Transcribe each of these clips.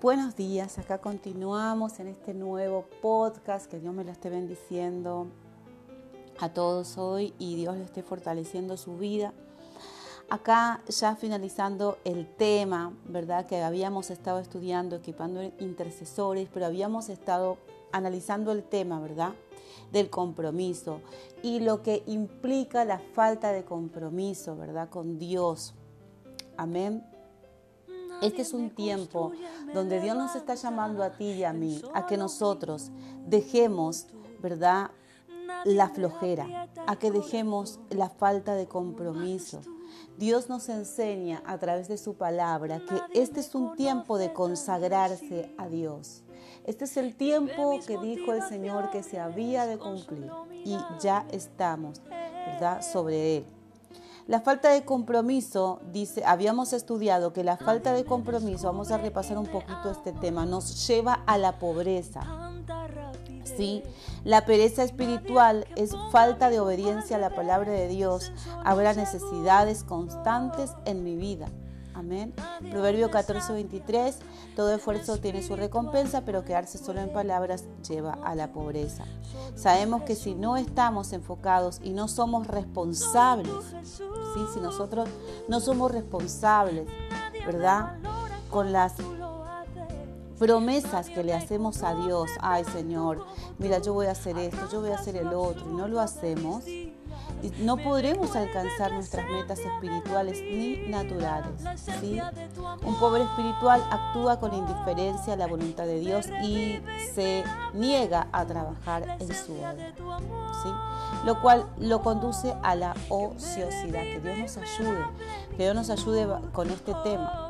Buenos días, acá continuamos en este nuevo podcast, que Dios me lo esté bendiciendo a todos hoy y Dios le esté fortaleciendo su vida. Acá ya finalizando el tema, ¿verdad? Que habíamos estado estudiando, equipando intercesores, pero habíamos estado analizando el tema, ¿verdad? Del compromiso y lo que implica la falta de compromiso, ¿verdad? Con Dios. Amén. Este es un tiempo donde Dios nos está llamando a ti y a mí, a que nosotros dejemos, ¿verdad? La flojera, a que dejemos la falta de compromiso. Dios nos enseña a través de su palabra que este es un tiempo de consagrarse a Dios. Este es el tiempo que dijo el Señor que se había de cumplir y ya estamos, ¿verdad?, sobre él. La falta de compromiso, dice, habíamos estudiado que la falta de compromiso, vamos a repasar un poquito este tema, nos lleva a la pobreza. ¿Sí? La pereza espiritual es falta de obediencia a la palabra de Dios. Habrá necesidades constantes en mi vida. Amén. Proverbio 14, 23. Todo esfuerzo tiene su recompensa, pero quedarse solo en palabras lleva a la pobreza. Sabemos que si no estamos enfocados y no somos responsables, ¿sí? si nosotros no somos responsables, ¿verdad? Con las promesas que le hacemos a Dios, ay Señor, mira, yo voy a hacer esto, yo voy a hacer el otro, y no lo hacemos, no podremos alcanzar nuestras metas espirituales ni naturales. ¿sí? Un pobre espiritual actúa con indiferencia a la voluntad de Dios y se niega a trabajar en su obra. ¿sí? Lo cual lo conduce a la ociosidad. Que Dios nos ayude, que Dios nos ayude con este tema.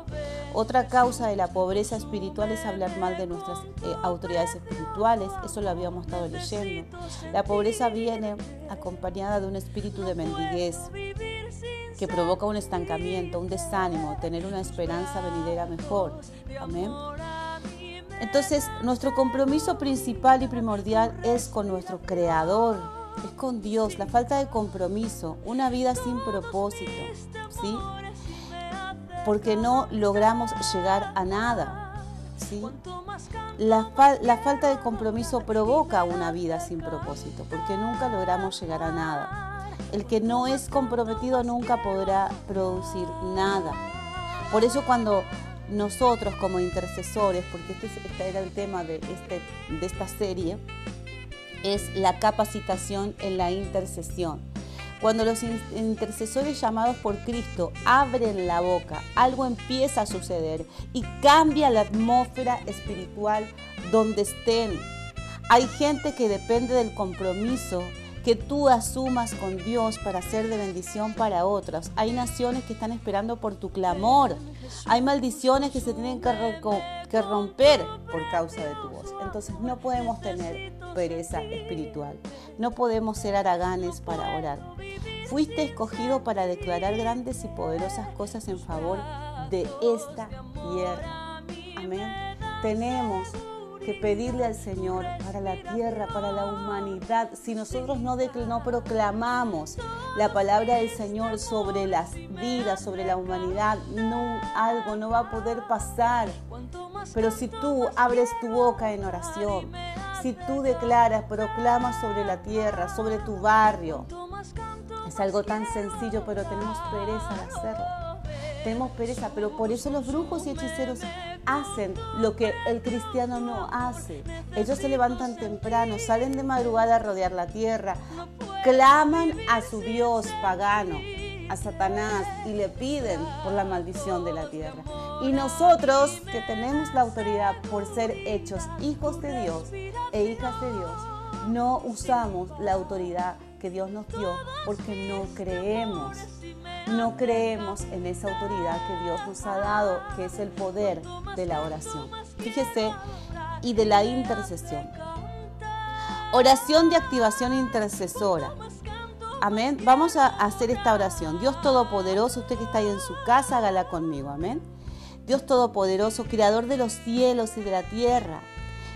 Otra causa de la pobreza espiritual es hablar mal de nuestras eh, autoridades espirituales, eso lo habíamos estado leyendo. La pobreza viene acompañada de un espíritu de mendiguez que provoca un estancamiento, un desánimo, tener una esperanza venidera mejor. Amén. Entonces, nuestro compromiso principal y primordial es con nuestro Creador, es con Dios. La falta de compromiso, una vida sin propósito, ¿sí? Porque no logramos llegar a nada. La, la, falta de compromiso provoca una vida sin propósito, porque nunca logramos llegar a nada. El que no es comprometido nunca podrá producir nada. Por eso cuando nosotros como intercesores, porque este, este era el tema de, este, de esta serie, es la capacitación en la intercesión. Cuando los intercesores llamados por Cristo abren la boca, algo empieza a suceder y cambia la atmósfera espiritual donde estén. Hay gente que depende del compromiso que tú asumas con Dios para ser de bendición para otros. Hay naciones que están esperando por tu clamor. Hay maldiciones que se tienen que, romper por causa de tu voz. Entonces no podemos tener pereza espiritual. No podemos ser araganes para orar. Fuiste escogido para declarar grandes y poderosas cosas en favor de esta tierra. Amén. Tenemos que pedirle al Señor para la tierra, para la humanidad. Si nosotros no, no proclamamos la palabra del Señor sobre las vidas, sobre la humanidad, no, algo no va a poder pasar. Pero si tú abres tu boca en oración, si tú declaras, proclamas sobre la tierra, sobre tu barrio, es algo tan sencillo, pero tenemos pereza de hacerlo. Tenemos pereza, pero por eso los brujos y hechiceros hacen lo que el cristiano no hace. Ellos se levantan temprano, salen de madrugada a rodear la tierra, claman a su Dios pagano, a Satanás, y le piden por la maldición de la tierra. Y nosotros, que tenemos la autoridad por ser hechos hijos de Dios e hijas de Dios, no usamos la autoridad que Dios nos dio porque no creemos. No creemos en esa autoridad que Dios nos ha dado, que es el poder de la oración. Fíjese, y de la intercesión. Oración de activación intercesora. Amén. Vamos a hacer esta oración. Dios Todopoderoso, usted que está ahí en su casa, hágala conmigo. Amén. Dios Todopoderoso, Creador de los cielos y de la tierra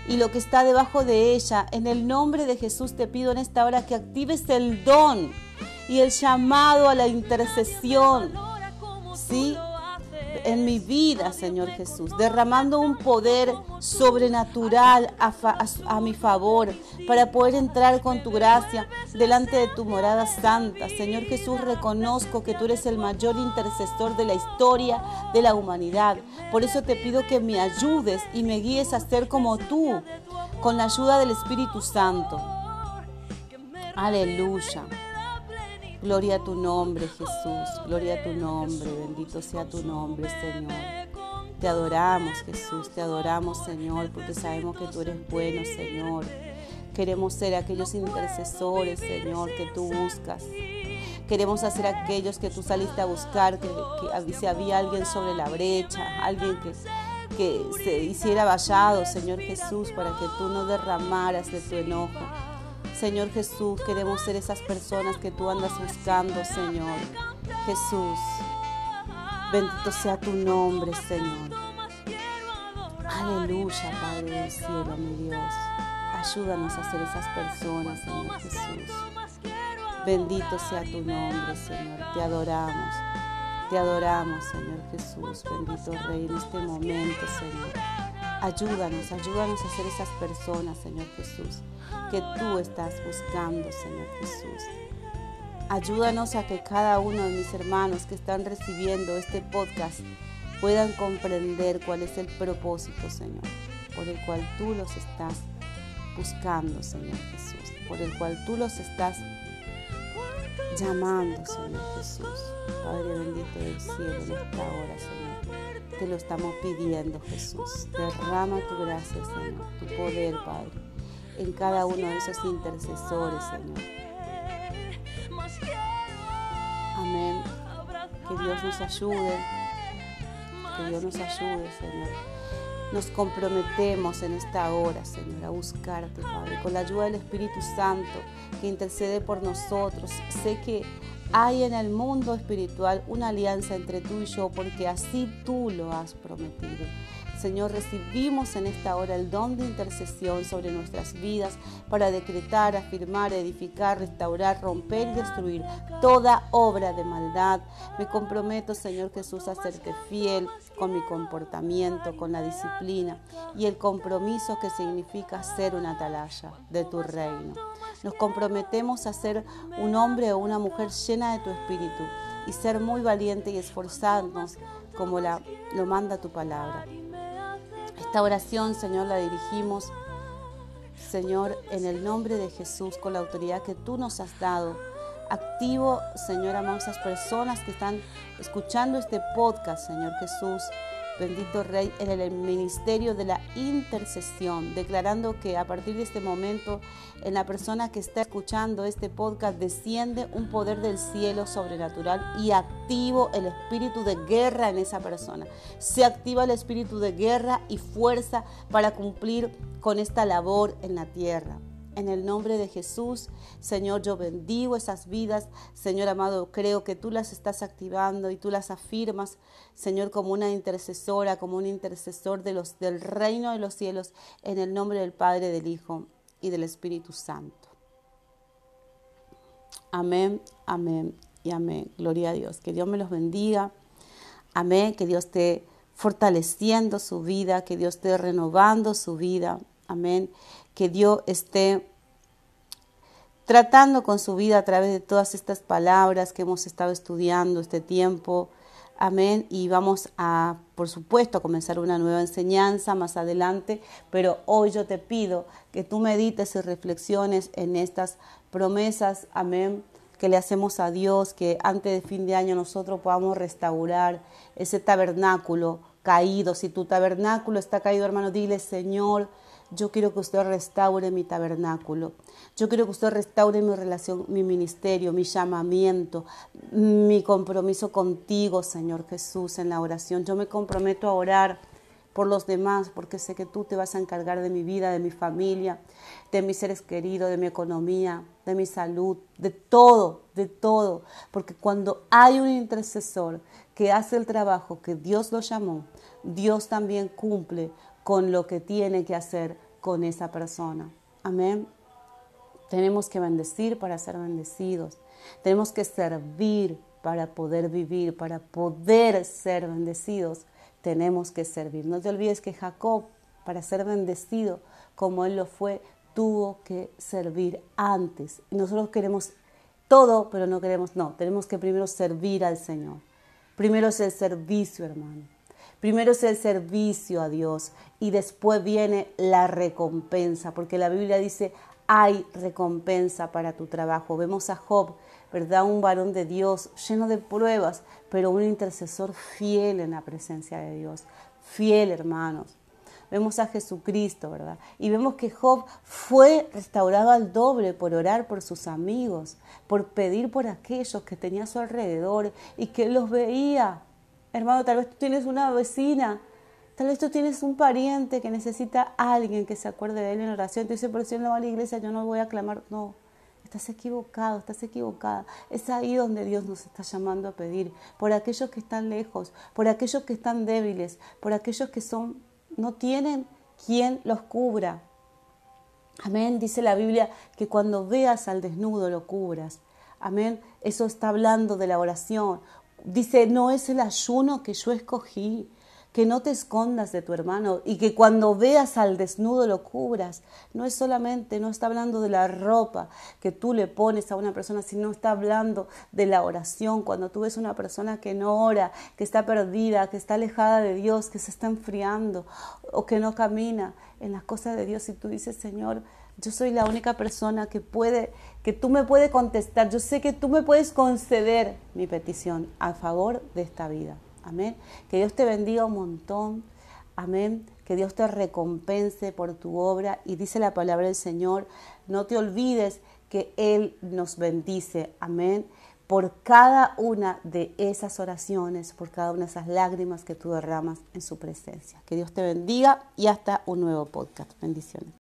y lo que está debajo de ella. En el nombre de Jesús te pido en esta hora que actives el don y el llamado a la intercesión. ¿Sí? En mi vida, Señor Jesús, derramando un poder sobrenatural a, mi favor para poder entrar con tu gracia delante de tu morada santa. Señor Jesús, reconozco que tú eres el mayor intercesor de la historia de la humanidad. Por eso te pido que me ayudes y me guíes a ser como tú, con la ayuda del Espíritu Santo. Aleluya. Gloria a tu nombre, Jesús. Gloria a tu nombre. Bendito sea tu nombre, Señor. Te adoramos, Jesús. Te adoramos, Señor, porque sabemos que tú eres bueno, Señor. Queremos ser aquellos intercesores, Señor, que tú buscas. Queremos hacer aquellos que tú saliste a buscar, que, si había alguien sobre la brecha, alguien que, que se hiciera vallado, Señor Jesús, para que tú no derramaras de tu enojo Señor Jesús, queremos ser esas personas que tú andas buscando, Señor. Jesús, bendito sea tu nombre, Señor. Aleluya, Padre del cielo, mi Dios. Ayúdanos a ser esas personas, Señor Jesús. Bendito sea tu nombre, Señor. Te adoramos. Te adoramos, Señor Jesús. Bendito Rey, en este momento, Señor. Ayúdanos, ayúdanos a ser esas personas, Señor Jesús, que tú estás buscando, Señor Jesús. Ayúdanos a que cada uno de mis hermanos que están recibiendo este podcast puedan comprender cuál es el propósito, Señor, por el cual tú los estás buscando, Señor Jesús, por el cual tú los estás llamando, Señor Jesús. Padre bendito del cielo en esta hora, Señor. Te lo estamos pidiendo, Jesús. Derrama tu gracia, Señor, tu poder, Padre, en cada uno de esos intercesores, Señor. Amén. Que Dios nos ayude. Que Dios nos ayude, Señor. Nos comprometemos en esta hora, Señor, a buscarte, Padre, con la ayuda del Espíritu Santo que intercede por nosotros. Sé que hay en el mundo espiritual una alianza entre tú y yo porque así tú lo has prometido. Señor, recibimos en esta hora el don de intercesión sobre nuestras vidas para decretar, afirmar, edificar, restaurar, romper y destruir toda obra de maldad. Me comprometo, Señor Jesús, a serte fiel con mi comportamiento, con la disciplina y el compromiso que significa ser una atalaya de tu reino. Nos comprometemos a ser un hombre o una mujer llena de tu espíritu y ser muy valiente y esforzarnos como lo manda tu palabra. Esta oración, Señor, la dirigimos, Señor, en el nombre de Jesús, con la autoridad que tú nos has dado. Activo, Señor, a esas personas que están escuchando este podcast, Señor Jesús bendito Rey, en el ministerio de la intercesión, declarando que a partir de este momento en la persona que está escuchando este podcast desciende un poder del cielo sobrenatural y activo el espíritu de guerra en esa persona. Se activa el espíritu de guerra y fuerza para cumplir con esta labor en la tierra. En el nombre de Jesús, Señor, yo bendigo esas vidas. Señor amado, creo que tú las estás activando y tú las afirmas, Señor, como una intercesora, como un intercesor de los, del reino de los cielos, en el nombre del Padre, del Hijo y del Espíritu Santo. Amén, amén y amén. Gloria a Dios. Que Dios me los bendiga. Amén. Que Dios esté fortaleciendo su vida, que Dios esté renovando su vida. Amén que Dios esté tratando con su vida a través de todas estas palabras que hemos estado estudiando este tiempo. Amén. Y vamos a, por supuesto, a comenzar una nueva enseñanza más adelante, pero hoy yo te pido que tú medites y reflexiones en estas promesas, amén, que le hacemos a Dios, que antes de fin de año nosotros podamos restaurar ese tabernáculo caído. Si tu tabernáculo está caído, hermano, dile, Señor, yo quiero que usted restaure mi tabernáculo. Yo quiero que usted restaure mi relación, mi ministerio, mi llamamiento, mi compromiso contigo, Señor Jesús, en la oración. Yo me comprometo a orar por los demás, porque sé que tú te vas a encargar de mi vida, de mi familia, de mis seres queridos, de mi economía, de mi salud, de todo, de todo. Porque cuando hay un intercesor que hace el trabajo que Dios lo llamó, Dios también cumple con lo que tiene que hacer con esa persona. Amén. Tenemos que bendecir para ser bendecidos. Tenemos que servir para poder vivir, para poder ser bendecidos, tenemos que servir. No te olvides que Jacob, para ser bendecido como él lo fue, tuvo que servir antes. Nosotros queremos todo, pero no queremos, no, tenemos que primero servir al Señor. Primero es el servicio, hermano. Primero es el servicio a Dios y después viene la recompensa, porque la Biblia dice, hay recompensa para tu trabajo. Vemos a Job, ¿verdad? Un varón de Dios lleno de pruebas, pero un intercesor fiel en la presencia de Dios. Fiel, hermanos. Vemos a Jesucristo, ¿verdad? Y vemos que Job fue restaurado al doble por orar por sus amigos, por pedir por aquellos que tenía a su alrededor y que los veía. Hermano, tal vez tú tienes una vecina Tal vez tú tienes un pariente que necesita a alguien que se acuerde de él en oración. Tú dices, pero si él no va a la iglesia, yo no voy a clamar. No, estás equivocado, estás equivocada. Es ahí donde Dios nos está llamando a pedir. Por aquellos que están lejos, por aquellos que están débiles, por aquellos que son, no tienen quien los cubra. Amén. Dice la Biblia que cuando veas al desnudo lo cubras. Amén. Eso está hablando de la oración. Dice, no es el ayuno que yo escogí que no te escondas de tu hermano y que cuando veas al desnudo lo cubras. No es solamente, no está hablando de la ropa que tú le pones a una persona, sino está hablando de la oración. Cuando tú ves una persona que no ora, que está perdida, que está alejada de Dios, que se está enfriando o que no camina en las cosas de Dios y tú dices, Señor, yo soy la única persona que puede, que tú me puedes contestar. Yo sé que tú me puedes conceder mi petición a favor de esta vida. Amén. Que Dios te bendiga un montón. Amén. Que Dios te recompense por tu obra. Y dice la palabra del Señor, no te olvides que Él nos bendice. Amén. Por cada una de esas oraciones, por cada una de esas lágrimas que tú derramas en su presencia. Que Dios te bendiga y hasta un nuevo podcast. Bendiciones.